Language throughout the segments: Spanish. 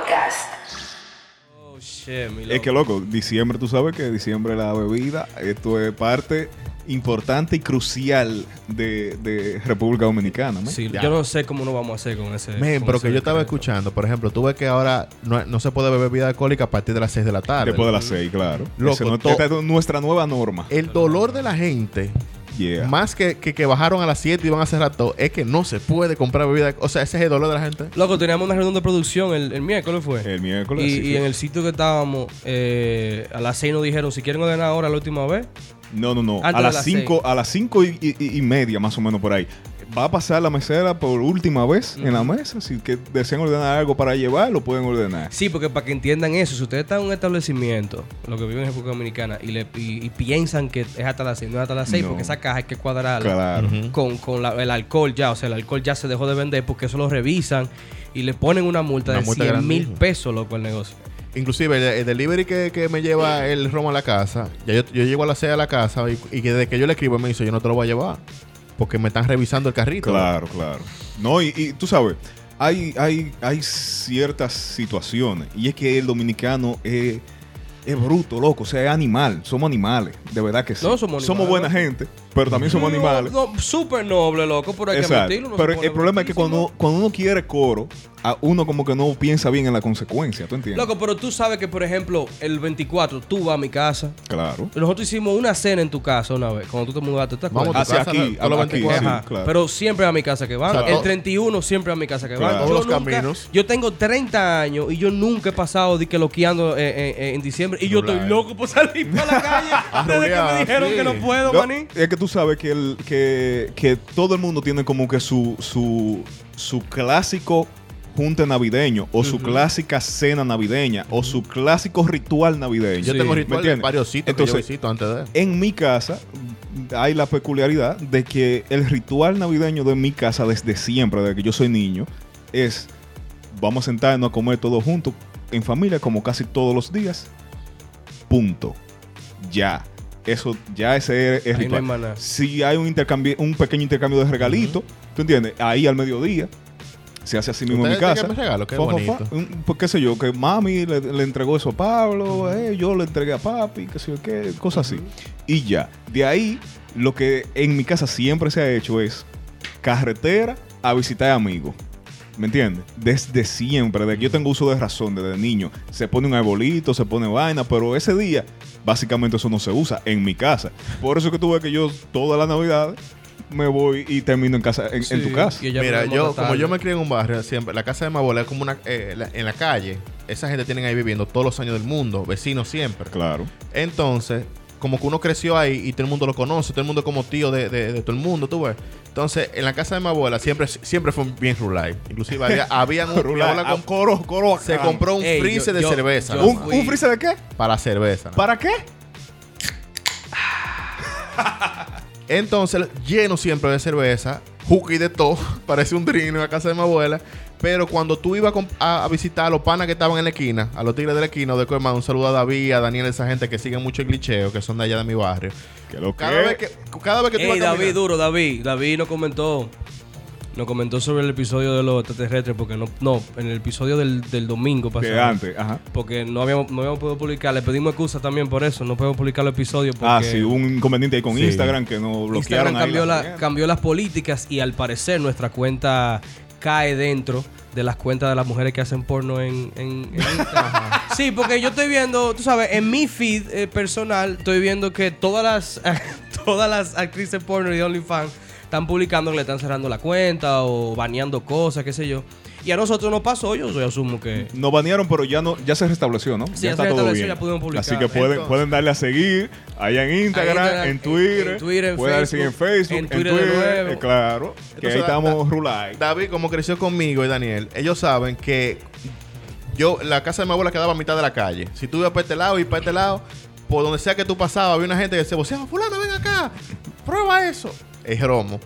Podcast. Oh, shit, mi Es que loco, diciembre, tú sabes que diciembre la bebida, esto es parte importante y crucial de, de República Dominicana. man. Sí, Ya. yo no sé cómo nos vamos a hacer con ese. Men, con pero que yo estaba escuchando, por ejemplo, tú ves que ahora no, no se puede beber bebida alcohólica a partir de las 6 de la tarde. Después de las seis, claro. Loco, no- esta es nuestra nueva norma. El dolor de la gente, Yeah. más que, que, que bajaron a las 7 y van a cerrar todo, es que no se puede comprar bebida. O sea, ese es el dolor de la gente. Loco, teníamos una reunión de producción el, el miércoles, fue. El miércoles. y, sí y fue. en el sitio que estábamos, eh, a las 6 nos dijeron, si quieren ordenar ahora la última vez. No, no, no. Antes A las las 5 a las cinco y, y- y media, más o menos por ahí. Va a pasar la mesera por última vez en la mesa. Si que desean ordenar algo para llevar, lo pueden ordenar. Sí, porque para que entiendan eso, si ustedes están en un establecimiento, lo que viven en República Dominicana, y, le, y, y piensan que es hasta las 6, no es hasta las 6, No. porque esa caja hay que cuadrarla Claro. Con, con la- el alcohol ya. O sea, el alcohol ya se dejó de vender porque eso lo revisan y le ponen una multa Una de multa 100 mil pesos, loco, el negocio. Inclusive el, el delivery que, que me lleva el romo a la casa, ya yo, yo llego a las 6 a la casa y, y que desde que yo le escribo me dice, yo no te lo voy a llevar. Porque me están revisando el carrito. Claro, claro. No, y, y tú sabes, hay, hay, hay ciertas situaciones. Y es que el dominicano es, es bruto, loco. O sea, es animal. Somos animales. De verdad que sí. No, somos animales. buena gente, pero también somos No, animales. No, súper noble, loco, pero hay que Exacto. admitirlo. uno se Pero el problema es que cuando, cuando uno quiere coro, a uno como que no piensa bien en la consecuencia. ¿Tú entiendes? Loco, pero tú sabes que, por ejemplo, el 24 tú vas a mi casa. Claro. Nosotros hicimos una cena en tu casa una vez, cuando tú te mudaste. ¿te? Vamos a Hacia casa, aquí, los aquí, 24. sí, Ajá. claro. Pero siempre a mi casa que van. O sea, el todo- 31 siempre a mi casa que van. Claro. Yo Todos los nunca- caminos. Yo tengo 30 años y yo nunca he pasado de que loqueando eh, eh, eh, en diciembre. Y yo estoy Rular. loco por salir para la calle. desde que me dijeron sí. que no puedo, No, maní. es que tú sabes que, el, que, que todo el mundo tiene como que su, su, su clásico junte navideño o su clásica cena navideña o su clásico ritual navideño. Yo Sí. tengo ¿Me rituales entiendes? en varios sitios Entonces, que yo visito antes de... En mi casa hay la peculiaridad de que el ritual navideño de mi casa desde siempre, desde que yo soy niño, es vamos a sentarnos a comer todos juntos en familia como casi todos los días. Punto. Ya. Eso, ya ese es no hay nada. Si hay un intercambio, un pequeño intercambio de regalitos, ¿tú entiendes? Ahí al mediodía se hace así mismo en mi ¿Ustedes casa. regalo? Qué Fa, bonito. fa. Un- Pues qué sé yo, que mami le, le entregó eso a Pablo, eh, yo le entregué a papi, qué sé yo qué, cosas así. Y ya. De ahí, lo que en mi casa siempre se ha hecho es carretera a visitar amigos. ¿Me entiendes? Desde siempre, desde que yo tengo uso de razón, desde niño. Se pone un arbolito, se pone vaina, pero ese día, básicamente eso no se usa en mi casa. Por eso que tú ves que yo toda la Navidad me voy y termino en casa, en, tu casa. Mira, yo, como yo me crié en un barrio, siempre, la casa de mi abuela es como una, eh, la- en la calle. Esa gente tienen ahí viviendo todos los años del mundo, vecinos siempre. Claro. Entonces, como que uno creció ahí y todo el mundo lo conoce, todo el mundo es como tío de, de- de todo el mundo, tú ves. Entonces, en la casa de mi abuela siempre, siempre fue bien rural. Inclusive había, habían un, mi abuela com- coro, coro. se compró un Ey, freezer yo- de yo- cerveza. yo ¿Un, fui- ¿Un freezer de qué? Para cerveza. ¿Para qué? Entonces, lleno siempre de cerveza, juca y de todo. Parece un drino en la casa de mi abuela. Pero cuando tú ibas a a, a visitar a los panas que estaban en la esquina, a los tigres de la esquina, o de hermano, un saludo a David, a Daniel, esa gente que sigue mucho el glitcheo, que son de allá de mi barrio. Que lo Cada que- vez que, cada vez que tú Ey, David, caminando- duro, David. David nos comentó. Nos comentó sobre el episodio de los extraterrestres, porque no, no, en el episodio del, del domingo pasado. De antes, ajá. Porque no habíamos, no habíamos podido publicar, le pedimos excusa también por eso, no podemos publicar el episodio porque Ah, sí, un inconveniente ahí con Sí. Instagram que nos bloquearon Instagram ahí cambió, la la- cambió las políticas y al parecer nuestra cuenta cae dentro de las cuentas de las mujeres que hacen porno en, en, en Instagram. sí, porque yo estoy viendo, tú sabes, en mi feed eh, personal estoy viendo que todas las todas las actrices porno y OnlyFans están publicando que le están cerrando la cuenta o baneando cosas, qué sé yo. Y a nosotros no pasó, yo, asumo que... Nos banearon, pero ya no, ya se restableció, ¿no? Sí, ya se restableció, ya pudimos publicar. Así que pueden, Entonces- pueden darle a seguir allá en Instagram, Ahí en- en Twitter, en Twitter, en pueden darle seguir en Facebook, en en Twitter Twitter, de nuevo. eh, claro, que Entonces, ahí da- estamos rulay. David, como creció conmigo y Daniel, ellos saben que yo, la casa de mi abuela quedaba a mitad de la calle. Si tú ibas para este lado y para este lado, por donde sea que tú pasabas, había una gente que se voceaba, fulano, ven acá, prueba eso. Es romo.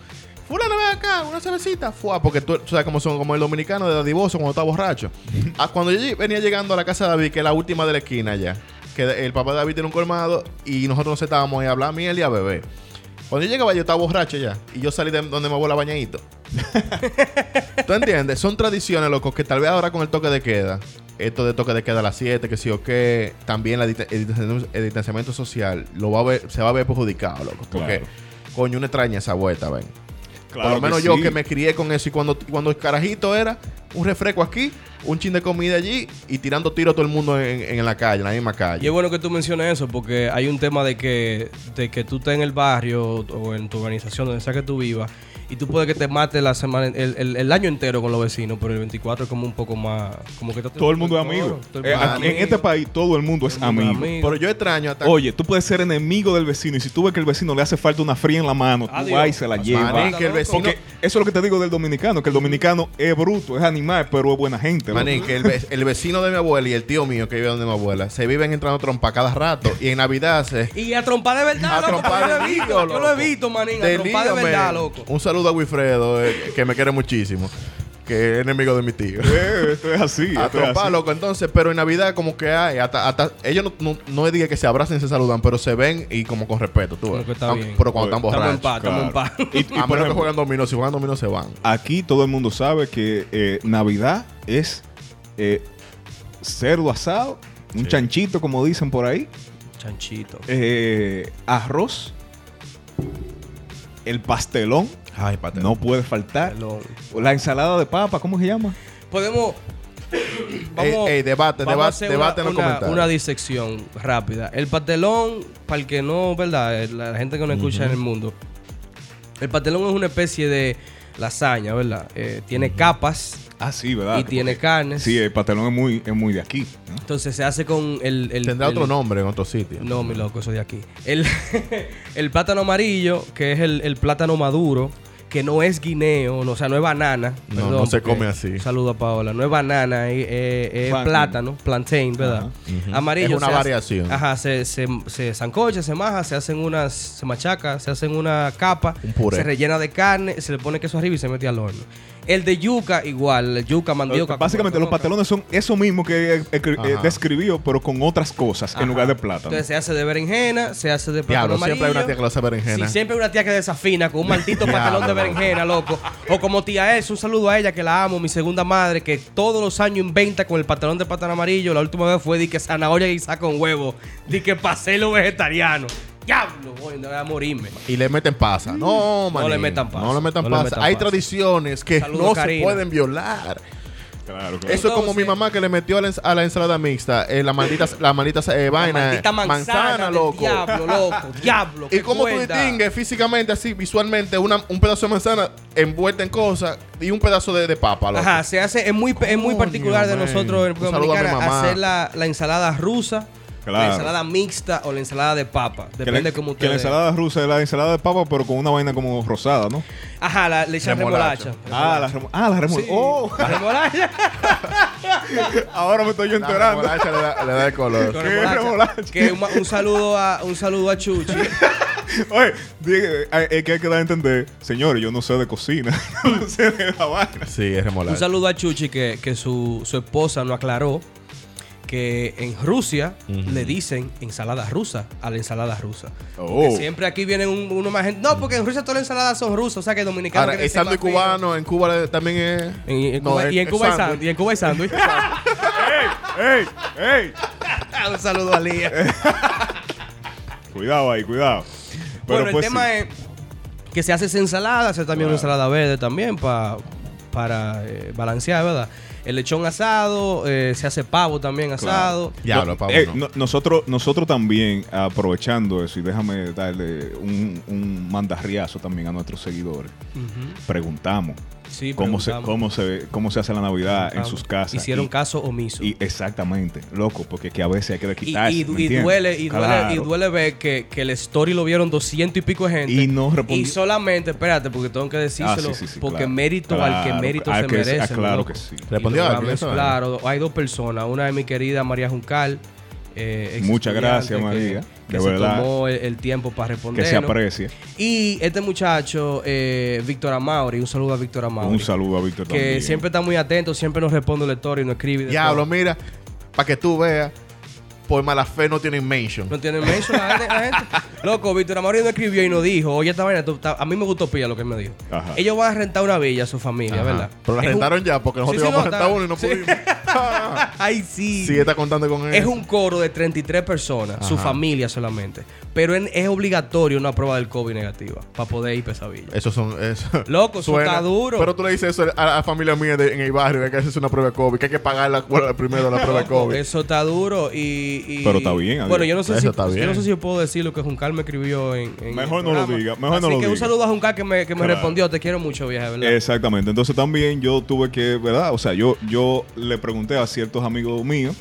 Fulano, ven acá, una cervecita. Fua, porque tú, tú sabes cómo son, como el dominicano de dadivoso cuando está borracho. Ah, cuando yo venía llegando a la casa de David, que es la última de la esquina ya, que el papá de David tiene un colmado y nosotros nos sentábamos ahí a hablar miel y a beber. Cuando yo llegaba, yo estaba borracho ya. Y yo salí de donde me abuela bañadito. ¿Tú entiendes? Son tradiciones, loco, que tal vez ahora con el toque de queda esto de toque de queda a las 7, que sí o qué, también la el, distanciamiento- el distanciamiento social lo va a ver, se va a ver perjudicado, loco. Porque, Claro. coño, una extraña esa vuelta, ven. Claro Por lo menos que yo sí. que me crié con eso y cuando, cuando el carajito era un refresco aquí, un chin de comida allí y tirando tiro a todo el mundo en, en la calle, en la misma Y calle. es bueno que tú menciones eso porque hay un tema de que, de que tú estés en el barrio o en tu organización, donde sea que tú vivas, y tú puedes que te mate la semana, el, el- el año entero con los vecinos, pero el 24 es como un poco más... Como que Todo el mundo es amigo. Todo el Eh, mundo es aquí en este país todo el mundo es Todo amigo. amigo. Pero yo extraño hasta... Oye, tú puedes ser enemigo del vecino y si tú ves que el vecino le hace falta una fría en la mano, tú Adiós. vas y se la llevas. Manín, que el vecino... Porque eso es lo que te digo del dominicano, que el dominicano es bruto, es animal, pero es buena gente. Manín, que el, ve- el vecino de mi abuela y el tío mío que vive donde mi abuela se viven entrando trompa cada rato y en Navidad se... Y a trompar de verdad, A loco, yo de visto, lío, Yo lo he visto, manín, a De trompar de verdad, loco. Un saludo a Wilfredo, eh, que me quiere muchísimo. Que es enemigo de mi tío. Eh, esto es así. A trompar, loco. Entonces, pero en Navidad como que hay, hasta, hasta ellos no, no, no es de que se abracen y se saludan, pero se ven y como con respeto, tú ves. Como que está Aunque- bien. Pero cuando están Estamos en borrachos. paz, estamos en paz. Y, y A por menos que ejemplo, juegan dominó, si juegan dominó se van. aquí todo el mundo sabe que eh, Navidad es eh, cerdo asado, un Sí. chanchito, como dicen por ahí, Chanchito. eh, arroz, el pastelón, Ay, no puede faltar, la ensalada de papa, ¿cómo se llama? Podemos... Ey, ey, debate, vamos a debate, hacer debate en una, los una, comentarios. una disección rápida. El pastelón, para el que no, ¿verdad? Eh, La gente que no escucha en el mundo. El pastelón es una especie de lasaña, ¿verdad? Eh, tiene capas Ah, sí, ¿verdad? y tiene carnes. Sí, el pastelón es muy, es muy de aquí. ¿no? Entonces se hace con el... el- Tendrá el- otro nombre en otro sitio. No, mi loco, eso de aquí. El, el plátano amarillo, que es el, el plátano maduro, que no es guineo, no, o sea, no es banana. No, perdón, no se come así. un Saludo a Paola. No es banana, es, es- es Plantain. plátano, plantain, ¿verdad? Amarillo. Es una se hace- variación. ajá, se, se, se zancocha, se maja, se hacen unas, se machaca, se hacen una capa, Un puré. se rellena de carne, se le pone queso arriba y se mete al horno. El de yuca, igual, el yuca, mandioca. Básicamente los lo pastelones son eso mismo que eh, describió, pero con otras cosas en lugar de plátano. Entonces se hace de berenjena, se hace de plátano Diablo, siempre hay una amarillo. tía que lo hace berenjena. Sí, siempre hay una tía que desafina con un maldito Diablo, pastelón de berenjena, loco. O como tía Es, un saludo a ella que la amo, mi segunda madre, que todos los años inventa con el pantalón de plátano amarillo. La última vez fue di que zanahoria guisada con huevo, di que paselo vegetariano. Diablo, voy a morirme. Y le meten pasa. No, manín. le metan pasa. No le metan No le pasa. metan Hay pasa. tradiciones que Saludo, no Karina. se pueden violar. Claro, claro. Eso es como mi mamá que le metió a la, ens- a la ensalada mixta eh, la maldita, la maldita eh, vaina. Maldita manzana, loco. Diablo, loco. Diablo. ¿Y cómo tú distingues físicamente, así, visualmente, una- un pedazo de manzana envuelta en cosas y un pedazo de, de papa, loco? Ajá, se hace, es muy, es muy particular de nosotros en Dominicana hacer la, la ensalada rusa, la ensalada mixta o la ensalada de papa. Depende la, cómo que la ensalada rusa es la ensalada de papa, pero con una vaina como rosada, ¿no? Ajá, la, le echan Remolacha. remolacha. Ah, la remo ah, la remolacha. Sí. Oh, La remolacha. ahora me estoy yo La enterando. remolacha le da, le da el color. Con ¿Qué remolacha. remolacha? Que un, un saludo a un saludo a Chuchi. Oye, es que hay que dar a entender, señores, yo no sé de cocina, no sé de la vaina. Sí, es remolacha. Un saludo a Chuchi que, que su, su esposa no aclaró que en Rusia le dicen ensalada rusa a la ensalada rusa. Oh. Que siempre aquí vienen un- uno más gente. No, porque en Rusia todas las ensaladas son rusas, o sea que dominicanos. Ahora, sándwich finos. cubano en Cuba también es. En, en No, Cuba, es- y en es Cuba hay sándwich. sándwich. Y en Cuba hay sándwich. ¡Ey! ¡Ey! un saludo a Lía. Cuidado ahí, cuidado. Pero bueno, el pues tema sí. es que se hace esa ensalada, se hace también Claro. una ensalada verde también pa- para eh, balancear, ¿verdad? El lechón asado, eh, se hace pavo también asado. No, pavo, eh, no. no- nosotros, nosotros también, aprovechando eso, y déjame darle un, un mandarriazo también a nuestros seguidores, preguntamos Sí, cómo se, cómo, se, cómo se hace la Navidad en sus casas. Hicieron Y- caso omiso. Y exactamente, loco, porque que a veces hay que quitarse. y- ¿me y duele, y, duele, y duele ver que, que el story lo vieron doscientos y pico de gente. Y no respondió. Y solamente, espérate, porque tengo que decírselo, Ah, sí, sí, sí, porque claro. mérito al que mérito al se que- merece. ah, claro loco. que sí. ¿Respondió? Claro, hay dos personas. Una es mi querida María Juncal. Eh, Muchas gracias, María, Que, de se verdad. tomó el, el tiempo para Que responder. se aprecia. Y este muchacho, eh, Víctor Amauri, un saludo a Víctor Amauri. Un saludo a Víctor Que también. siempre está muy atento, siempre nos responde la historia y nos escribe. Diablo, mira, para que tú veas, por mala fe no tienen mention. No tienen mention la gente, la gente. Loco, Víctor Amauri nos escribió y nos dijo, oye, esta vaina, tú- ta- a mí me gustó pilla lo que él me dijo. Ajá. Ellos van a rentar una villa a su familia, Ajá. ¿verdad? Pero la Es un- rentaron ya, porque nosotros Sí, sí, íbamos a no, rentar uno y no pudimos. Ay, sí. sí, está contando con él. Es un coro de 33 personas, su familia solamente. Pero en- es obligatorio una prueba del COVID negativa para poder ir a Pesavilla. Esos son. Eso. Loco, eso está duro. Pero tú le dices eso a la familia mía de- en el barrio, que hay que hacerse una prueba de COVID, que hay que pagar la, primero la prueba de COVID. Eso está duro y, y- Pero está bien, Bueno, adiós. yo no sé Eso si está yo bien. no sé si yo puedo decir lo que Juncal me escribió en, en Mejor el no lo diga, mejor Así no lo que un saludo a Juncal que me, que me Claro. respondió, te quiero mucho, vieja, ¿verdad? Exactamente. Entonces también yo tuve que, ¿verdad? O sea, yo, yo le pregunté a ciertos amigos míos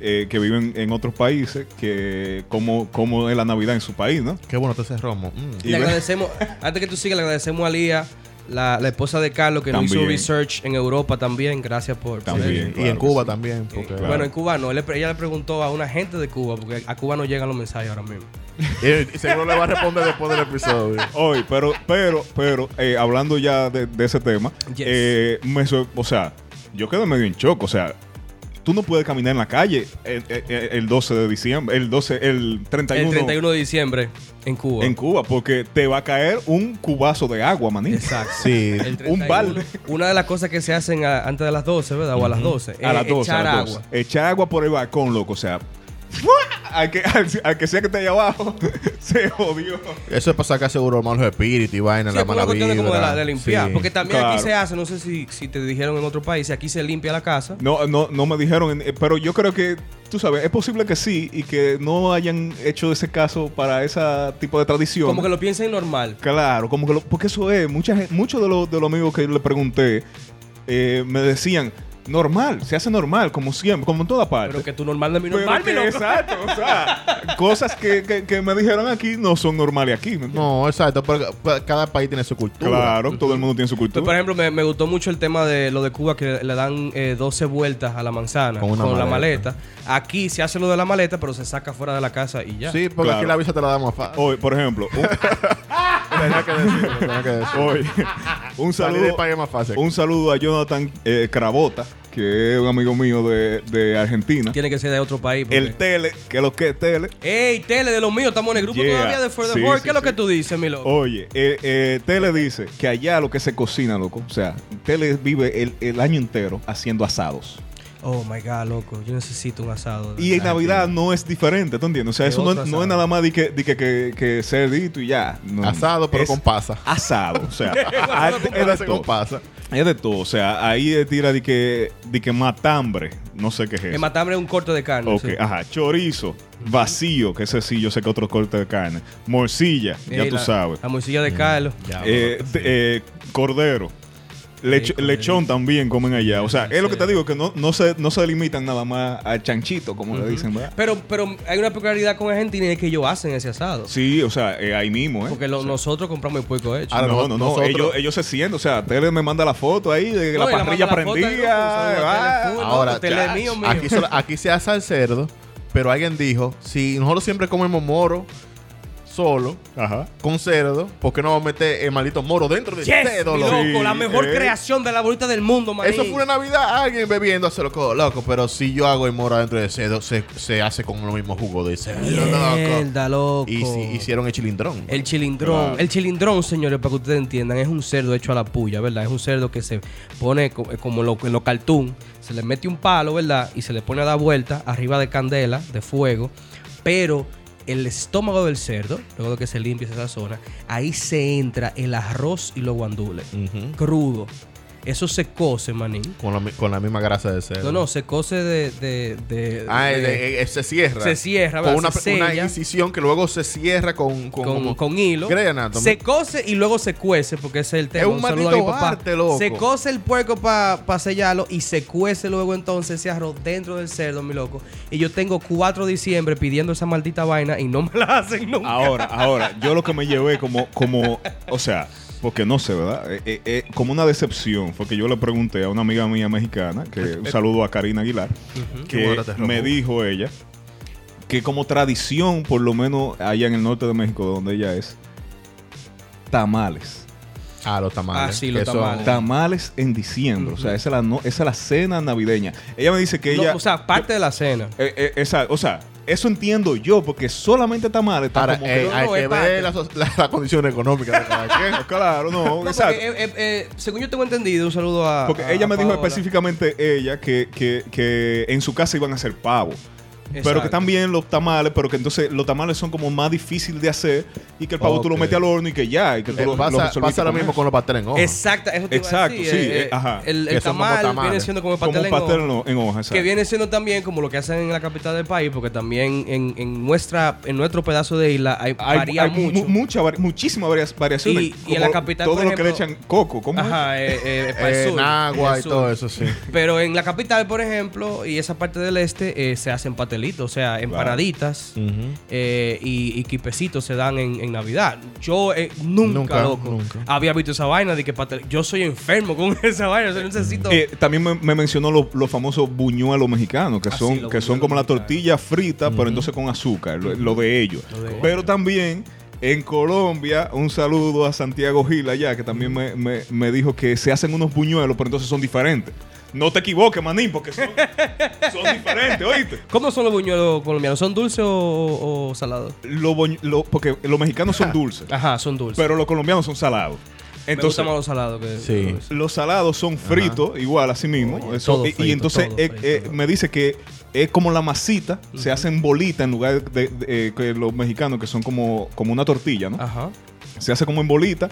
eh, que viven en otros países que cómo, cómo es la Navidad en su país, ¿no? Qué bueno te ese romo. Mm. Y Le agradecemos, antes que tú sigas, le agradecemos a Lía, la, la esposa de Carlos, que nos hizo También. research en Europa también. Gracias por... También. eso. y en Cuba sí. también. Porque, Claro. Bueno, en Cuba no. Él le- ella le preguntó a una gente de Cuba, porque a Cuba no llegan los mensajes ahora mismo. y, y seguro le va a responder después del episodio. Hoy, pero, pero, pero, eh, hablando ya de, de ese tema, Yes. eh, me o sea, yo quedé medio en shock, o sea, tú no puedes caminar en la calle el, el- el 12 de diciembre, el 12, el 31, El 31 de diciembre en Cuba. en Cuba, porque te va a caer un cubazo de agua, manito. Exacto. Sí. Un 31, balde. Una de las cosas que se hacen a- antes de las 12, ¿verdad? O a las 12. A es las 12, echar a las 12. agua. Echar agua por el balcón, loco, o sea, ¡fua! al que, al, al que sea que esté allá abajo, se jodió. Eso es para sacar seguro malos espíritus y vaina, Sí, la mala de, como de, la- vibra. de limpiar. Sí. Porque también Claro. aquí se hace, no sé si, si te dijeron en otro país, aquí se limpia la casa. No, no, no me dijeron, eh, pero yo creo que, tú sabes, es posible que sí y que no hayan hecho ese caso para ese tipo de tradición. Como que lo piensen normal. Claro, como que lo, porque eso es, mucha muchos de los, de los amigos que yo le pregunté eh, me decían, normal, se hace normal, como siempre, como en toda parte. Pero que tú normal de mi Pero normal, que mi loco. exacto, o sea, cosas que, que- que me dijeron aquí no son normales aquí. No, exacto. Pero ca- cada país tiene su cultura. Claro, todo el mundo tiene su cultura. por ejemplo, me, me gustó mucho el tema de lo de Cuba, que le dan eh, 12 vueltas a la manzana Con la maleta. Aquí se hace lo de la maleta, pero se saca fuera de la casa y ya. Sí, porque Claro. aquí la visa te la damos fácil. Hoy, por ejemplo, un, Tenía que decirlo, tenía que decirlo. hoy, un saludo, más fácil. un saludo a Jonathan eh, Carabota, que es un amigo mío de, de Argentina. Tiene que ser de otro país. porque- El Tele, que es lo que es Tele. Ey, Tele, de los míos, estamos en el grupo Yeah. todavía de For the Sí, ¿Qué es lo sí. que tú dices, mi loco? Oye, eh, eh, Tele dice que allá lo que se cocina, loco, o sea, Tele vive el, el año entero haciendo asados. Oh my God, loco. Yo necesito un asado. Y en. Navidad no es diferente, ¿tú entiendes? O sea, ¿Qué eso no, es nada más de que, de que, que, que cerdito y ya. No, Asado, pero es con pasa. Asado, o sea, es, de todo. pasa. Es de todo, o sea, ahí tira de que, de que matambre, no sé qué es El matambre es un corte de carne. Ok, sí. ajá, chorizo, vacío, que ese sí, yo sé que otro corte de carne. Morcilla, ya tú la- sabes. La morcilla de Carlos. Ya, Eh, eh, cordero. Lechón también comen allá. O sea, es lo que te digo, que no, no, se, no se limitan nada más al chanchito, como le dicen, ¿verdad? Pero, pero hay una peculiaridad con Argentina y es que ellos hacen ese asado. Sí, o sea, eh, ahí mismo, ¿eh? Porque lo- nosotros compramos el puerco hecho. Ahora, no, no, no. nosotros- Ellos, ellos se sienten, o sea, Tele me manda la foto ahí de No, la parrilla la prendida. ah. Ahora, ya, mío, mío. Aquí, solo- aquí se asa el cerdo, pero alguien dijo, si nosotros siempre comemos moro solo, Ajá. con cerdo, ¿por qué no vamos a meter el maldito moro dentro del Yes, cerdo? mi loco? loco, Sí, la mejor eh. creación de la bolita del mundo, man. Eso fue una Navidad, alguien bebiendo hace loco, loco, pero si yo hago el moro dentro del cerdo, se, se hace con lo mismo jugo de cerdo, loco. Mierda, loco. Y si hicieron el chilindrón. El chilindrón. Claro. El chilindrón, señores, para que ustedes entiendan, es un cerdo hecho a la puya, ¿verdad? Es un cerdo que se pone co- como lo, en los cartoon. Se le mete un palo, ¿verdad? Y se le pone a dar vuelta arriba de candela, de fuego. Pero el estómago del cerdo, luego de que se limpie esa zona, ahí se entra el arroz y los guandules. Crudo. Eso se cose, manín. con, la, con la misma grasa de cerdo. No, no, se cose de... de, de- Ah, de- eh, se cierra. se cierra, Con una, Se una incisión que luego se cierra con... Con, con, como- con hilo. Se cose y luego se cuece, porque ese es el tema. Es un a maldito mi papá. arte, loco. Se cose el puerco para sellarlo y se cuece luego entonces ese arroz dentro del cerdo, mi loco. Y yo tengo 4 de diciembre pidiendo esa maldita vaina y no me la hacen nunca. Ahora, ahora, yo lo que me llevé como, como, o sea, porque no sé, ¿verdad? Eh, eh, eh, como una decepción fue que yo le pregunté a una amiga mía mexicana, que un saludo a Karina Aguilar, que bueno me dijo ella que como tradición, por lo menos allá en el norte de México, donde ella es, tamales. Ah, los tamales. Ah, sí, los Que son- tamales. Tamales en diciembre, o sea, esa es, la no- esa es la cena navideña. Ella me dice que No, ella... o sea, parte de la cena. Eh, eh, esa- o sea, eso entiendo yo, porque solamente está Ahora, como eh, que... hay no, que es ver la, la- la condición económica de cada quien. Claro, no, No, exacto. porque, eh, eh, según yo tengo entendido, un saludo a. Porque a- ella a me dijo específicamente ella que, que, que en su casa iban a hacer pavo. Pero que Exacto. también los tamales, pero que entonces los tamales son como más difíciles de hacer y que el pavo tú lo metes al horno y que ya, y que tú Eh, lo, lo pasa, resolviste pasa lo mismo con los pasteles en hoja. Exacto, eso te iba a Exacto, decir, sí, eh, eh, ajá. El, el tamal viene siendo como el pastel, en pastel hoja, en, hoja, exacto. Que viene siendo también como lo que hacen en la capital del país, porque también en, en nuestra en nuestro pedazo de isla hay, Hay, varía hay mucho. mu- mucha muchísimas varias, variaciones. Y- y en la capital, Todo por lo que le ejemplo- echan coco. ¿Cómo? Ajá, eh, para el sur, Nagua el y todo eso, sí. Pero en la capital, por ejemplo, y esa parte del este, eh, se hacen o sea, empanaditas eh, y, y quipecitos se dan en, en Navidad. Yo eh, nunca, Nunca, loco, nunca. había visto esa vaina de que pastel. Yo soy enfermo con esa vaina, necesito. Eh, también me, me mencionó los los famosos buñuelos mexicanos, que Ah, son, sí, que son como la tortilla frita, pero entonces con azúcar, lo, lo de ellos. Lo de ellos. Pero también en Colombia, un saludo a Santiago Gil allá, que también me, me- me dijo que se hacen unos buñuelos, pero entonces son diferentes. No te equivoques, manín, porque son, son diferentes, ¿oíste? ¿Cómo son los buñuelos colombianos? ¿Son dulces o, o salados? Lo lo- porque los mexicanos son dulces, Ajá, son dulces. pero los colombianos son salados. Me Entonces, gustan más los salados que Sí. los salados son fritos, igual así mismo. Oye, Eso- todo y- entonces eh, frito, eh, me dice que es como la masita, se hacen bolitas en lugar de, de- eh, que los mexicanos, que son como, como una tortilla, ¿no? Ajá. Se hace como en bolita,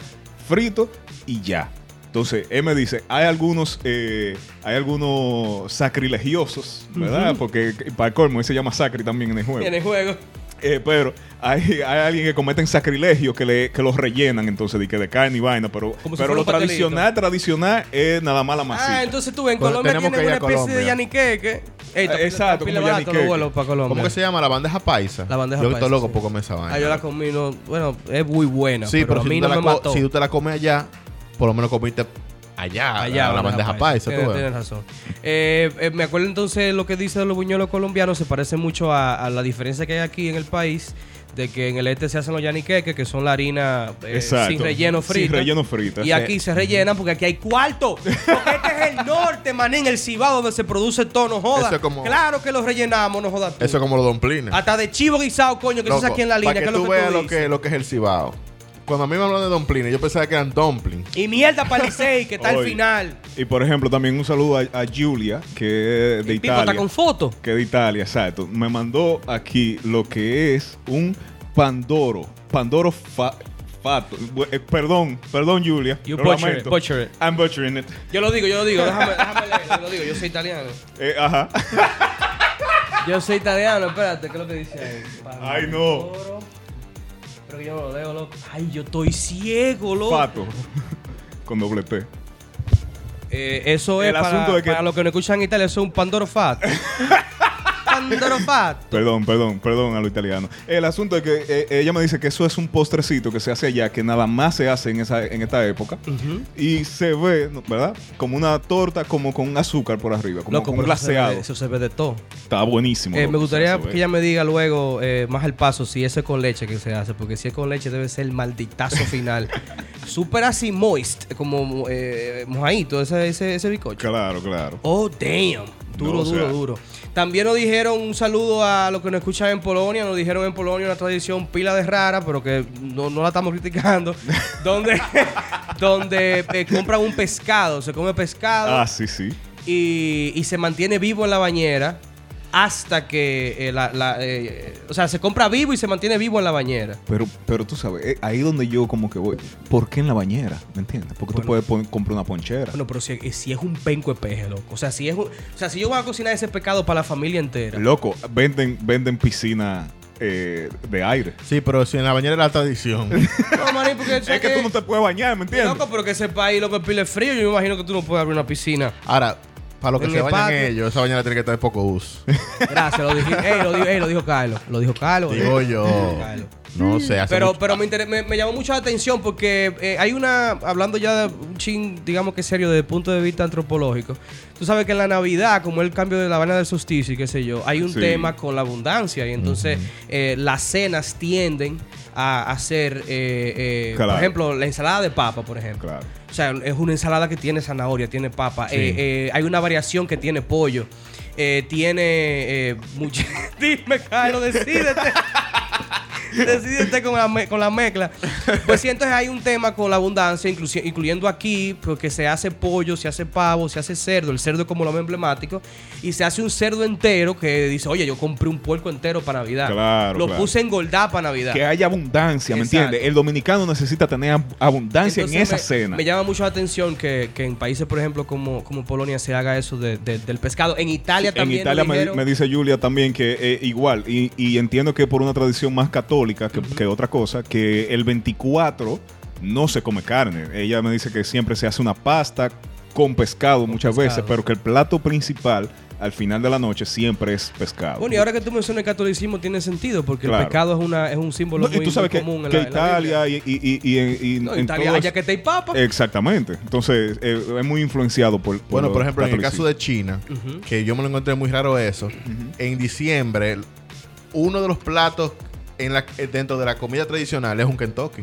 frito y ya. Entonces, él me dice, hay algunos, eh, hay algunos sacrilegiosos, ¿verdad? Porque para el colmo, él se llama sacri también en el juego. En el juego. Eh, pero hay, hay alguien que cometen sacrilegio que, le, que los rellenan entonces de que de carne y vaina, pero, Como si pero fuera lo tradicional, tradicional es nada más la masita. Ah, entonces tú en Colombia tienes una a especie de yaniqueque. Ey, Eh, exacto, como yaniqueque. vuelos para Colombia. ¿Cómo que se llama? La bandeja paisa. La bandeja Yo paisa, estoy loco sí. por comer esa vaina. Ah, yo la comí, no, bueno, es muy buena. Sí, pero, a si, mí tú no me mató. si tú te la comes allá, por lo menos comiste allá, Allá, la, la bandeja paisa. tú Tienes, tienes razón. Eh, eh, me acuerdo entonces lo que dice de los buñuelos colombianos se parece mucho a, a la diferencia que hay aquí en el país de que en el este se hacen los yaniqueques, que son la harina eh, sin relleno Sin frita. relleno frita, Y sí. aquí se rellenan porque aquí hay cuarto. Porque este es el norte, manín, el Cibao donde se produce todo, no joda. Eso es como- Claro que los rellenamos, no jodas tú. Eso es como los domplines. Hasta de chivo guisado, coño, que Loco, hace aquí en la línea, para que que es lo tú veas lo que, lo que es el cibao. Cuando a mí me hablan de domplines, yo pensaba que eran dumplings. Y mierda para Licey, que está al final. Y por ejemplo, también un saludo a, a Julia, que es de El Pipo está Italia. con foto. Que es de Italia, exacto. Me mandó aquí lo que es un Pandoro. Pandoro fa- fato. Bu- eh, perdón, perdón, Julia. You lo butcher it, lamento. butcher it. I'm butchering it. Yo lo digo, yo lo digo, déjame, déjame leer, yo lo digo, yo soy italiano. Eh, ajá. Yo soy italiano, espérate, ¿qué es lo que dice ahí? Ay, no. Pandoro. Pero que yo no lo leo, loco. Ay, yo estoy ciego, loco. Fato. Con doble T. Eh, eso es El para, asunto de que- para los que no escuchan Italia, eso es un Pandoro Fat. Perdón, perdón, perdón a lo italiano. El asunto es que eh, ella me dice que eso es un postrecito que se hace allá, que nada más se hace en, esa, en esta época. Y se ve. ¿verdad? Como una torta, como con azúcar por arriba, como Loco, con un pero eso se ve glaseado. Eso se ve de todo. Está buenísimo. Eh, loco, me gustaría que ella me diga luego, eh, más al paso, si eso es con leche que se hace. Porque si es con leche debe ser el malditazo final. Súper así moist, como mojadito ese, ese, ese bizcocho. Claro, claro. Oh, damn. Duro, No, duro, sea- duro. También nos dijeron un saludo a los que nos escuchan en Polonia. Nos dijeron en Polonia una tradición pila de rara, pero que no, no la estamos criticando. donde donde eh, compran un pescado, se come pescado Ah, sí, sí. y, y se mantiene vivo en la bañera hasta que eh, la, la, eh, o sea, se compra vivo y se mantiene vivo en la bañera. Pero, pero tú sabes, eh, ahí donde yo como que voy. ¿Por qué en la bañera? ¿Me entiendes? Porque tú puedes pon- comprar una ponchera. Bueno, pero si, si es un penco de peje, loco. O sea, si es un- o sea, si yo voy a cocinar ese pescado para la familia entera. Loco, venden, venden piscina eh, de aire. Sí, pero si en la bañera es la tradición. No, maní, porque Es que tú no te puedes bañar, ¿me entiendes? Loco, pero que ese país, loco, el pile es frío. Yo me imagino que tú no puedes abrir una piscina. Ahora, para los que se bañan patio. ellos, esa bañera tiene que estar de poco uso. Gracias, lo, dije, ey, lo, dijo, ey, lo dijo Carlos. Lo dijo Carlos. Digo Lo yo. dijo Carlos. No sé, hace Pero, mucho- pero me, me, me llamó mucho la atención porque eh, hay una, hablando ya de un chin, digamos que serio, desde el punto de vista antropológico. Tú sabes que en la Navidad, como el cambio de la vaina del solsticio y qué sé yo, hay un Sí. tema con la abundancia y entonces eh, las cenas tienden a hacer, eh, eh, Claro. por ejemplo, la ensalada de papa, por ejemplo. Claro. O sea, es una ensalada que tiene zanahoria, tiene papa. Sí. Eh, eh, hay una variación que tiene pollo. eh, tiene eh, mucho... Dime, Carlos, decídete. Decídete con la, con la mezcla. Pues sí, entonces hay un tema con la abundancia, incluyendo aquí, porque se hace pollo, se hace pavo, se hace cerdo. El cerdo es como lo más emblemático. Y se hace un cerdo entero que dice, oye, yo compré un puerco entero para Navidad. Claro, Lo claro. puse a engordar para Navidad. Que haya abundancia, ¿me entiendes? El dominicano necesita tener ab- abundancia en esa me, cena. Me llama mucho la atención que, que en países, por ejemplo, como, como Polonia, se haga eso de- de- del pescado. En Italia en también. Italia lo me, dice Julia también que eh, igual, y, y entiendo que por una tradición más católica que, que otra cosa, que el 24 no se come carne. Ella me dice que siempre se hace una pasta con pescado muchas pescado. veces, pero que el plato principal al final de la noche siempre es pescado. Bueno, y ahora que tú mencionas el catolicismo, tiene sentido, porque Claro. el pecado es, una, es un símbolo No, muy, y tú sabes muy que, común en que la, en la. Italia y, y, y, y- y No, en Italia, allá que te papa. Exactamente. Entonces, eh, es muy influenciado por. por Bueno, por ejemplo, en el caso de China, que yo me lo encontré muy raro eso, en diciembre, uno de los platos en la, eh, dentro de la comida tradicional es un Kentucky.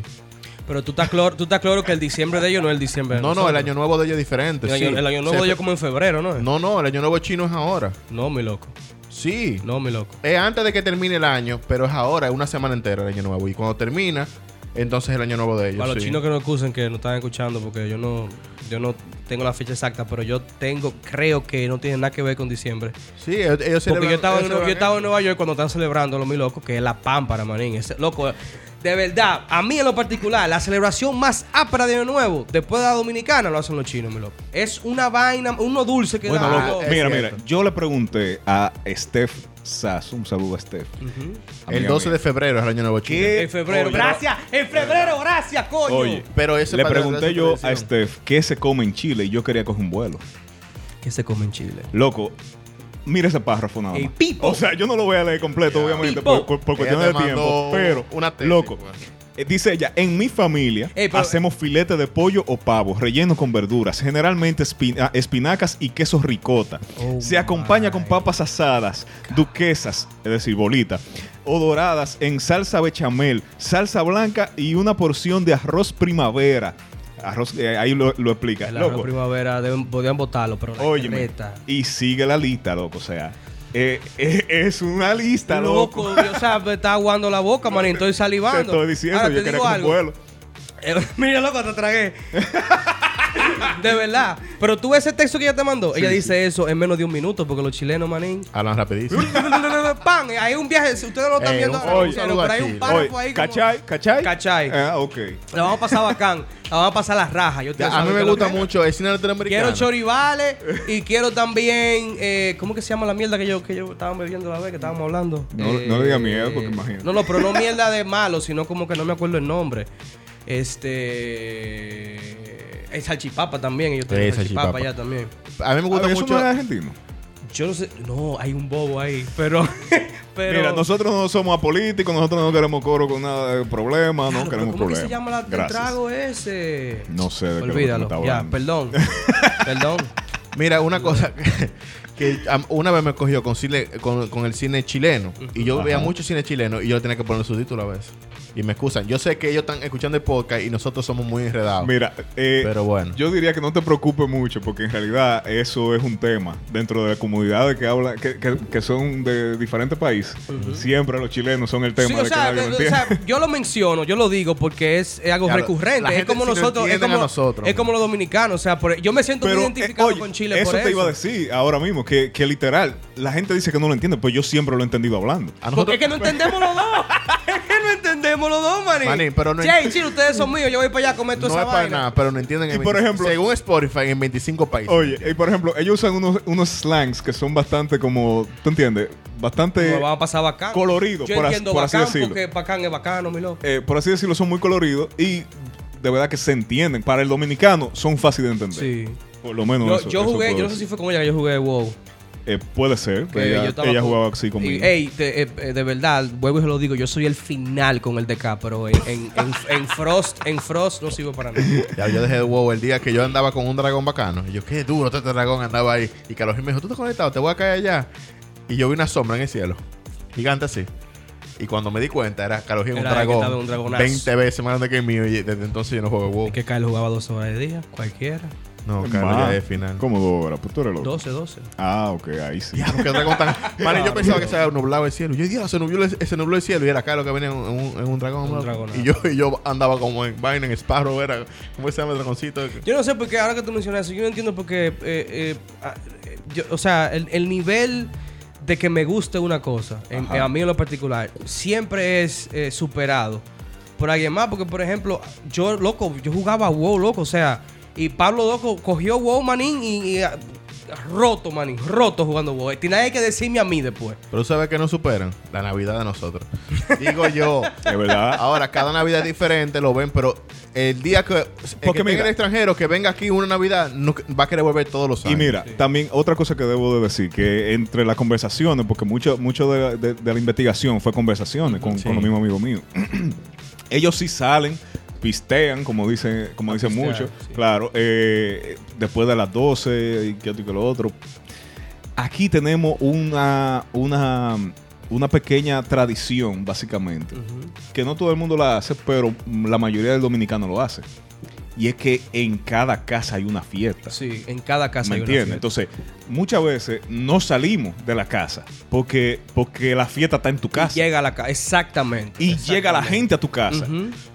Pero tú estás, claro, tú estás claro que el diciembre de ellos no es el diciembre de No, no, el año nuevo de ellos es diferente. El año, sí. el año nuevo Se- de ellos como en febrero, ¿no? No, no, el año nuevo chino es ahora. No, mi loco. Sí. No, mi loco. Es antes de que termine el año, pero es ahora, es una semana entera el año nuevo. Y cuando termina, entonces es el año nuevo de ellos. Para los chinos que no excusen que no están escuchando, porque yo no, yo no tengo la fecha exacta, pero yo tengo, creo que no tiene nada que ver con diciembre. Sí, ellos, Porque celebran- yo estaba, en, yo estaba en Nueva York cuando están celebrando lo mi loco, que es la pámpara, manín. Ese- loco, de verdad, a mí en lo particular, la celebración más ápera de Año Nuevo, después de la dominicana, lo hacen los chinos, mi loco. Es una vaina, uno dulce que Bueno, da. loco, es mira, cierto. mira, yo le pregunté a Steph Sass, un saludo a Steph. El amiga 12 mía. de febrero es el año nuevo chino. ¿Qué? En febrero. Oye, gracias, en febrero, gracias, coño. Oye, Pero ese le pregunté yo a. Steph qué se come en Chile y yo quería coger un vuelo. ¿Qué se come en Chile? Loco, mira ese párrafo nada más. pipo. O sea, yo no lo voy a leer completo, obviamente, por, por- cuestiones de tiempo. Pero, una tesis, loco, pues. Eh, dice ella, en mi familia Ey, pero- hacemos filete de pollo o pavo relleno con verduras, generalmente espina- espinacas y queso ricota. Oh Se acompaña con my papas asadas, duquesas, es decir, bolitas, o doradas en salsa bechamel, salsa blanca y una porción de arroz primavera. Arroz, eh, ahí lo, lo explica. El arroz Loco, primavera deben, podían votarlo, pero la Óyeme, carreta. y sigue la lista, loco. O sea, eh, eh, es una lista, loco. loco. o sea, me está aguando la boca, man, y estoy Te salivando. estoy diciendo, Ahora, yo te quería digo coger algo. Eh, Mira, loco, te tragué. de verdad. Pero tú ves ese texto que ella te mandó. ella dice eso en menos de un minuto porque los chilenos, manín. Hablan rapidísimo. ¡Pam! Hay un viaje. Si ustedes no lo están Eh, viendo, un- saludo pero hay un párrafo ahí. como- ¿cachai? ¿Cachai? Cachai. Ah, ok. La vamos a pasar bacán. La vamos a pasar las rajas. Yo a mí me gusta mucho el cine latinoamericano. Quiero choribales y quiero también. Eh, ¿Cómo que se llama la mierda que yo, que yo estaba bebiendo la vez que estábamos hablando? No- no le diga mierda, porque imagínate. No, no, pero no mierda de malo, sino como que no me acuerdo el nombre. Este. El salchipapa también. Ellos tienen Sí, salchipapa salchipapa. allá también. A mí me gusta ¿Eso mucho. no es argentino? Yo no sé. No, hay un bobo ahí. Pero. pero Mira, nosotros no somos apolíticos, nosotros no queremos coro con nada de problema, Claro, no queremos ¿Cómo que problemas. se llama la, el trago ese? No sé de qué Olvídalo. me Ya, perdón. perdón. Mira, una cosa que, una vez me cogió con, cine, con, con el cine chileno. Y yo Ajá. veía mucho cine chileno y yo tenía que poner subtítulos a veces. Y me excusan. Yo sé que ellos están escuchando el podcast y nosotros somos muy enredados. Mira, eh, Pero bueno. yo diría que no te preocupes mucho porque en realidad eso es un tema dentro de la comunidad que habla, que, que- que son de diferentes países. Siempre los chilenos son el tema Sí, de o que sea, nadie lo o sea, yo lo menciono, yo lo digo porque es, es algo Claro, recurrente. Es como lo nosotros, es como, nosotros, es como los dominicanos. O sea, por- yo me siento muy Pero, identificado eh, oye, con Chile eso por te eso. iba a decir ahora mismo, que, que literal, la gente dice que no lo entiende, pues yo siempre lo he entendido hablando. a Porque nosotros, es que no entendemos los dos. no entendemos los dos, manín. Manín, pero no Che, Chile, ustedes son míos. Yo voy para allá a comer toda no esa es para vaina. nada, pero no entienden. Y en por 20 ejemplo- según Spotify, en 25 países. Oye, y por ejemplo, ellos usan unos, unos slangs que son bastante como, ¿tú entiendes? Bastante, Nos vamos a pasar bacán. colorido, Yo por as- entiendo por así bacán decirlo. porque bacán es bacano, mi loco. eh, por así decirlo, son muy coloridos y de verdad que se entienden. Para el dominicano son fáciles de entender. Sí. Por lo menos Yo, eso, yo eso jugué, puedo yo no sé si decir. fue con ella que yo jugué WoW. Eh, puede ser, Que ella, estaba ella jugaba así conmigo. Y, ey, te- eh, eh, de verdad, vuelvo y se lo digo, yo soy el final con el DK, pero en, en, en, en Frost, en Frost no sirvo para nada. Ya yo dejé de WoW el día que yo andaba con un dragón bacano. Y yo, qué duro este dragón andaba ahí. Y Carlos me dijo, ¿tú estás conectado? Te voy a caer allá. Y yo vi una sombra en el cielo. Gigante así. Y cuando me di cuenta, era Carlos un dragón. un dragonazo. 20 veces más grande que el mío. Y desde entonces yo no juego WoW. Es que Kyle jugaba dos horas de día, cualquiera. No, Carlos, ya es final. ¿Cómo dos horas? Pues tú eres loco. 12, 12. Ah, ok, ahí sí. Ya, porque dragón tan... Vale, yo pensaba que se había nublado el cielo. Yo dije, se nubló, el- se nubló el cielo y era Carlos que venía en un, en un dragón. Un ¿no? dragón, y, yo, y yo andaba como en vaina, en Sparrow, era... ¿Cómo se llama el dragoncito? Yo no sé por qué, ahora que tú mencionas eso, yo no entiendo por qué. eh, eh, ah, eh, yo- o sea, el, el nivel de que me guste una cosa, en- a mí en lo particular, siempre es eh, superado por alguien más. Porque, por ejemplo, yo, loco, yo jugaba WoW, loco, o sea, y Pablo, loco, cogió WoW, manín, y, y, ah, roto, manín, roto jugando WoW. Tiene nadie que decirme a mí después. Pero tú sabes que no superan la Navidad de nosotros. Digo yo. Es verdad. Ahora, cada Navidad es diferente, lo ven, pero el día que, el Porque que venga mira- el extranjero, que venga aquí una Navidad, no- va a querer volver todos los Y años. mira, también otra cosa que debo de decir, que entre las conversaciones, porque mucho, mucho de, de- de la investigación fue conversaciones con, Sí. con los mismos amigos míos. Ellos sí salen, pistean, como dicen, como dicen muchos, sí. claro, eh, después de las 12 y que esto y que lo otro. Aquí tenemos una, una, una pequeña tradición, básicamente, que no todo el mundo la hace, pero la mayoría del dominicano lo hace. Y es que en cada casa hay una fiesta. Sí, en cada casa ¿Me hay una entiendes? fiesta. Entonces, muchas veces no salimos de la casa porque, porque la fiesta está en tu Y casa. llega a la casa, exactamente. Y llega la gente a tu casa.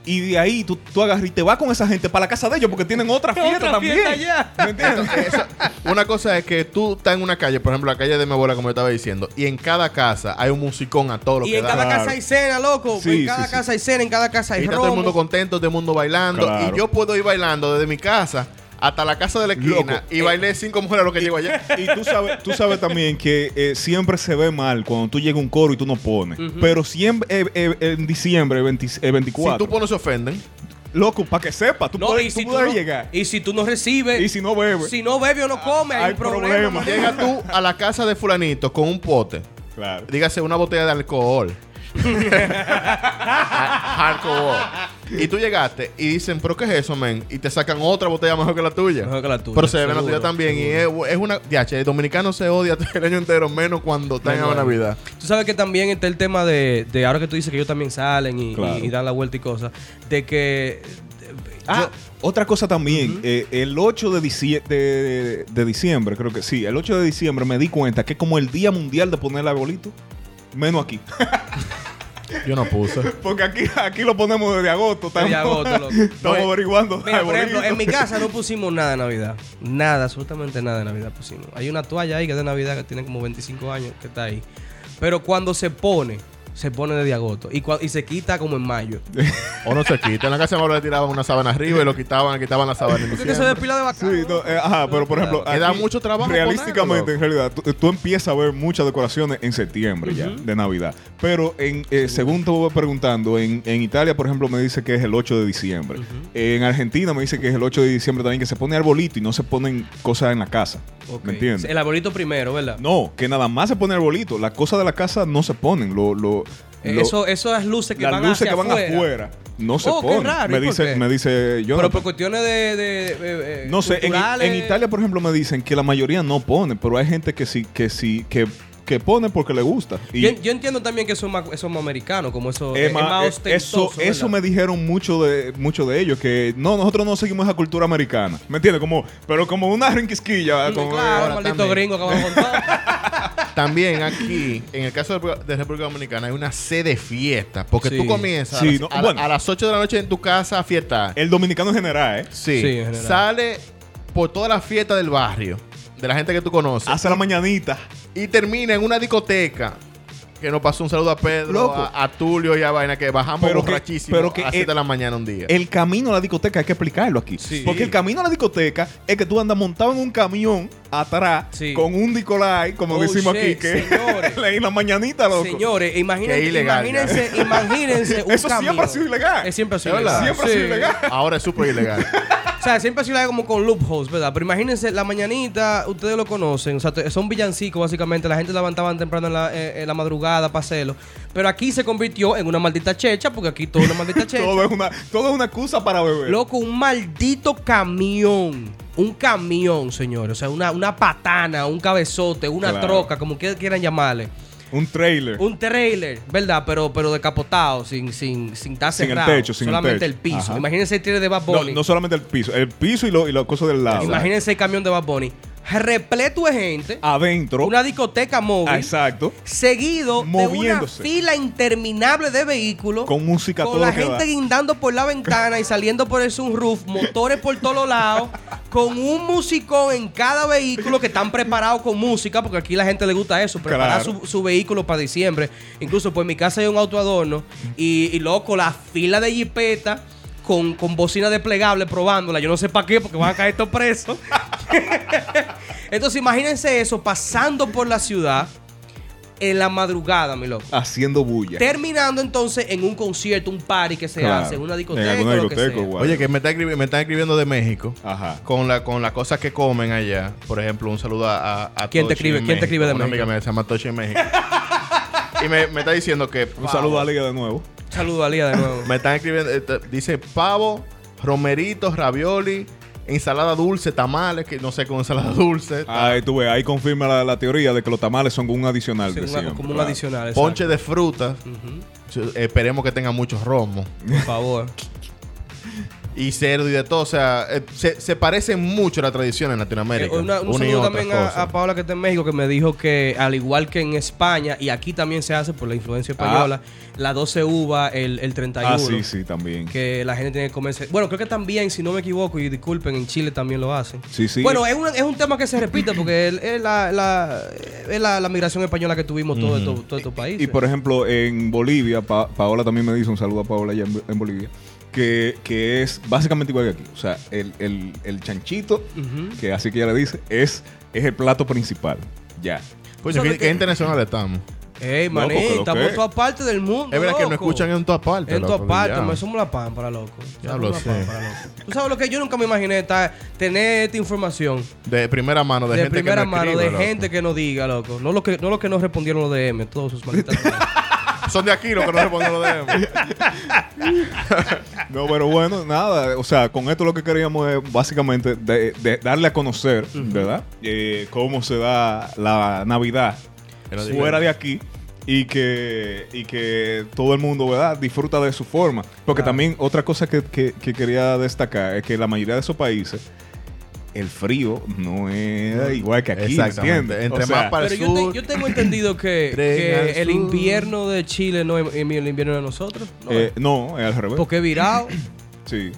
Y de ahí tú, tú agarras y te vas con esa gente para la casa de ellos porque tienen otra fiesta Otra también. fiesta allá. ¿Me entiendes? Eso- una cosa es que tú estás en una calle, por ejemplo, la calle de mi abuela, como yo estaba diciendo, y en cada casa hay un musicón a todo lo Y que en da. cada Claro. casa hay cena, loco. Sí, en cada sí, sí. casa hay cena, en cada casa Y hay está todo el mundo contento, todo el mundo bailando. Claro. Y yo puedo ir bailando desde mi casa hasta la casa de la esquina Loco, y bailé cinco mujeres a lo que llego allá. Y tú sabes, tú sabes también que eh, siempre se ve mal cuando tú llegas a un coro y tú no pones. Pero siempre eh, eh, en diciembre, 20 eh, 24. Si tú pones se ofenden. Loco, para que sepas, tú No, puedes, y, tú si tú puedes no, llegar. y si tú no recibes, Y si no bebes. si no bebe o no come, hay, problema. problema. Llega tú a la casa de fulanito con un pote. Claro. Dígase una botella de alcohol. Alcohol. Y tú llegaste y dicen, ¿pero qué es eso, men? Y te sacan otra botella mejor que la tuya. Mejor que la tuya, Pero se bebe la tuya también. Y es, es una. Diache, el dominicano se odia el año entero, menos cuando está en. Navidad. Tú sabes que también está el tema de, de ahora que tú dices que ellos también salen y, Claro. y- y dan la vuelta y cosas, de que... Ah, yo- otra cosa también, eh, el 8 de, dicie- de, de diciembre, creo que sí, el 8 de diciembre me di cuenta que es como el Día Mundial de poner el arbolito, menos aquí. Yo no puse. Porque aquí, aquí lo ponemos desde agosto, estamos, Desde agosto, loco. estamos No, averiguando. Mira, por ejemplo, en mi casa no pusimos nada de Navidad. Nada, absolutamente nada de Navidad pusimos. Hay una toalla ahí que es de Navidad que tiene como 25 años que está ahí. Pero cuando se pone, se pone desde agosto. Y, y se quita como en mayo. O no se quita. En la casa de abuela le tiraban una sábana arriba y lo quitaban, quitaban la sábana. en Porque eso diciembre. es de vaca. Sí, no, eh, ajá, pero por ejemplo, Que da aquí, mucho trabajo Realísticamente, ponerlo. en realidad, tú, tú empiezas a ver muchas decoraciones en septiembre ya, de Navidad. Pero en, eh, según te voy preguntando, en, en Italia, por ejemplo, me dice que es el 8 de diciembre. En Argentina me dice que es el 8 de diciembre también, que se pone arbolito y no se ponen cosas en la casa. ¿Me entiendes? El arbolito primero, ¿verdad? No, que nada más se pone arbolito. Las cosas de la casa no se ponen. Lo, lo, lo- eso, esas luces que las van luces hacia que van afuera. afuera. no se Oh, qué ponen. raro, ¿y me, dice, me dice yo. Pero por cuestiones de... de- de- eh, no sé, en, en Italia, por ejemplo, me dicen que la mayoría no pone, pero hay gente que sí, que sí, que, que pone porque le gusta. Y Yo, yo entiendo también que eso es más, eso es más americano, como eso es, es más, eh, ostentoso. eso, eso me dijeron mucho de, mucho de ellos, que no, nosotros no seguimos esa cultura americana. ¿Me entiendes? Como, pero como una rinquisquilla. Mm, como, claro, ahora maldito también. gringo que va con todo. También aquí, en el caso de República- de República Dominicana, hay una sede fiesta. Porque Sí. tú comienzas Sí, a, las, no, a- bueno. a las 8 de la noche en tu casa a fiestar. El dominicano en general, ¿eh? Sí. Sí, en general. Sale por toda la fiesta del barrio, de la gente que tú conoces. Hace la mañanita. Y termina en una discoteca. Que nos pasó un saludo a Pedro, Loco. a, a Tulio y a Vaina, que bajamos Pero que- pero que a 7 el- de la mañana un día. El camino a la discoteca hay que explicarlo aquí. Sí. Porque el camino a la discoteca es que tú andas montado en un camión atrás Sí. con un Nicolai, como Oh, decimos shit, aquí, que señores. en la mañanita, loco. Señores, imagínense, ilegal, imagínense, imagínense un Eso camión. siempre ha sido ilegal. Es siempre ha sido ilegal. Siempre ha sido ilegal. Ahora es súper ilegal. O sea, siempre ha sido ilegal como con loopholes, ¿verdad? Pero imagínense, la mañanita, ustedes lo conocen, o sea, son villancicos básicamente, la gente levantaban temprano en la, eh, en la madrugada para hacerlo. Pero aquí se convirtió en una maldita checha, porque aquí todo es una maldita checha. todo, es una, todo es una excusa para beber. Loco, un maldito camión. Un camión, señores. O sea, una, una patana, un cabezote, una Claro. troca, como que quieran llamarle. Un trailer. un trailer, ¿verdad? Pero, pero decapotado, sin, sin, sin estar Sin el techo, sin el solamente el, techo. piso. Ajá. Imagínense el trailer de Bad no, Bunny. no solamente el piso, el piso y, lo, y las cosas del lado. Imagínense el camión de Bad Bunny. Repleto de gente. Adentro. Una discoteca móvil. Exacto. Seguido de una Moviéndose. fila interminable de vehículos. Con música con todo la gente da. guindando por la ventana y saliendo por el sunroof, motores por todos lados, con un musicón en cada vehículo que están preparados con música, porque aquí la gente le gusta eso, preparar Claro. su, su vehículo para diciembre. Incluso pues en mi casa hay un auto adorno y, y loco, la fila de jipeta con, con bocina desplegable probándola. Yo no sé para qué, porque van a caer estos presos. Entonces imagínense eso pasando por la ciudad en la madrugada, mi loco. Haciendo bulla. Terminando entonces en un concierto, un party que se Claro. hace, en una En discoteca. lo que discoteca, sea. guay. Oye, que me, está me están escribiendo de México. Ajá. Con, la, con las cosas que comen allá. Por ejemplo, un saludo a, a, a ¿Quién te escribe- en quién te escribe de Una México? amiga mía se llama Tochi en México. y me, me está diciendo que... Un saludo a Liga de nuevo. Saludo a Lía de nuevo. Me están escribiendo... eh, dice pavo, romeritos, ravioli, ensalada dulce, tamales, que no sé con ensalada dulce. Ahí tú ves, ahí confirma la, la teoría de que los tamales son un adicional Sí, de una- siempre, como un adicional. exacto. Ponche de frutas. Ujú, Esperemos que tenga muchos romos. Por favor. Y cerdo y de todo. O sea, eh, se, se parecen mucho a la tradición en Latinoamérica. Eh, una- un una y saludo también a, a Paola que está en México que me dijo que al igual que en España y aquí también se hace por la influencia española, la 12 uva, el, el 31. Ah, sí, sí, también. Que la gente tiene que comerse. Bueno, creo que también, si no me equivoco, y disculpen, en Chile también lo hacen. Sí, sí. Bueno, es un, es un tema que se repite porque es, es la, la- es la, la migración española que tuvimos todos estos todos estos países. Y por ejemplo, en Bolivia, Pa- Paola también me dice un saludo a Paola allá en, en Bolivia, que, que es básicamente igual que aquí. O sea, el, el, el chanchito, que así que ella le dice, es, es el plato principal. Ya. Coño, ¿Sabes qué, qué? qué internacional estamos. Ey, Loco, manín, ¿qué lo estamos que? en todas partes del mundo. Es verdad que nos escuchan en todas partes. En todas partes, ya. me somos la pámpara, loco. Ya Somos lo la sé. pámpara, loco. Tú sabes lo que yo nunca me imaginé, estar, tener esta información De primera mano, de, de, gente primera que nos mano, escribe, de loco. gente que nos diga, loco. No lo que, no lo que nos respondieron los DM, todos sus malditas. Son de aquí los que no responden los DM. No, pero bueno, nada. O sea, con esto lo que queríamos es básicamente de- de darle a conocer, ¿verdad? Eh, cómo se da la Navidad fuera de aquí. Y que, y que todo el mundo, ¿verdad? Disfruta de su forma. Porque Claro. también otra cosa que, que- que quería destacar es que la mayoría de esos países, el frío no es igual que aquí, ¿me Exactamente. entiendes? Entre O sea, más para Pero el yo, te- sur. yo tengo entendido que, el sur. invierno de Chile no es el invierno de nosotros. No, eh, no, es al revés. porque virado, Sí,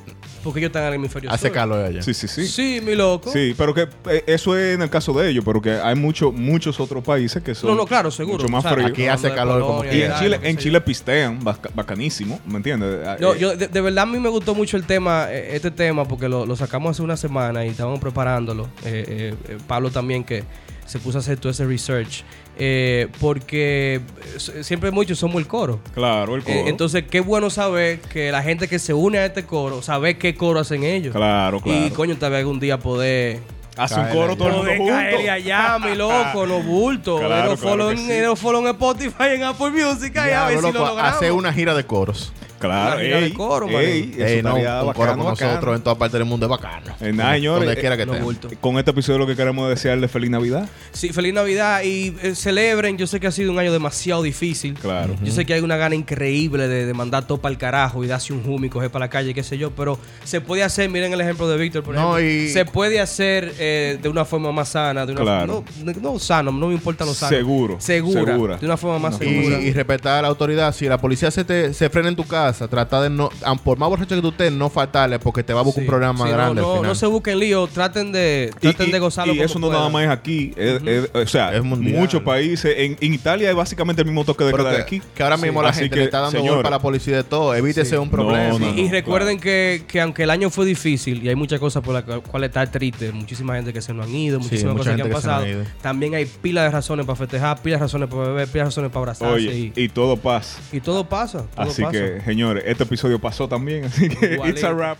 porque ellos están en el hemisferio Hace sur. calor allá. sí, sí, sí. Sí, mi loco. Sí, pero que eh, eso es en el caso de ellos, pero que hay mucho, muchos otros países que son No, no, claro, seguro. mucho más O sea, fríos. aquí hace calor como Polonia, Y en Chile, en Chile pistean baca- bacanísimo, ¿me entiendes? Yo, Eh, yo de, de verdad a mí me gustó mucho el tema, eh, este tema, porque lo, lo sacamos hace una semana y estábamos preparándolo. Eh, eh, eh, Pablo también que se puso a hacer todo ese research. Eh, porque eh, siempre muchos somos el coro. claro, el coro. Eh, entonces, qué bueno saber que la gente que se une a este coro, sabe qué coro hacen ellos. claro, claro. Y coño, tal vez algún día poder... Hace un coro todo el mundo junto. allá, mi loco, no bulto. Claro, Claro, claro follow, sí. follow en Spotify, en Apple Music, allá, a ver si lo logramos. hacer una gira de coros. Claro, Una de coro, ey, mano. eso Ey, no, estaría un bacano, coro con bacano. nosotros en todas partes del mundo es bacano. Eh, nada, señores, Donde eh, quiera que no estén. bulto. Con este episodio lo que queremos es desearle feliz Navidad. Sí, feliz Navidad y eh, celebren. Yo sé que ha sido un año demasiado difícil. Claro. Yo sé que hay una gana increíble de, de mandar todo para el carajo y darse un hum y coger para la calle, qué sé yo, pero se puede hacer, miren el ejemplo de Víctor, por No, ejemplo. y- Se puede hacer eh, de una forma más sana, de una Claro. no, no sano, no me importa lo sano. Seguro, Segura. segura. De una forma más No. Y, segura. y respetar a la autoridad. Si la policía se, te, se frena en tu casa, trata de no, por más borracho que tú estés, no faltarle porque te va a buscar Sí. un programa Sí, grande no, al final. no se busquen lío, traten de, Y- traten y, de gozarlo y como eso no puedan. nada más es aquí. es- es- o sea, Es mundial. muchos países. En, en Italia es básicamente el mismo toque de queda que, de aquí. que ahora Sí. mismo la Así gente que, le está dando golpe a la policía de todo. Evítese Sí. un problema. No, no, y no. recuerden que, que aunque el año fue difícil y hay muchas cosas por las cuales estar triste, muchísima gente que se nos han ido, muchísimas cosas que han pasado, también hay pilas de razones para festejar, pilas de razones para beber, pilas de razones para abrazarse y, y todo pasa. y todo pasa. Todo Así que, señores, este episodio pasó también. Así que, it's a Igualito. wrap.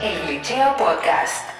El Glitcheo Podcast.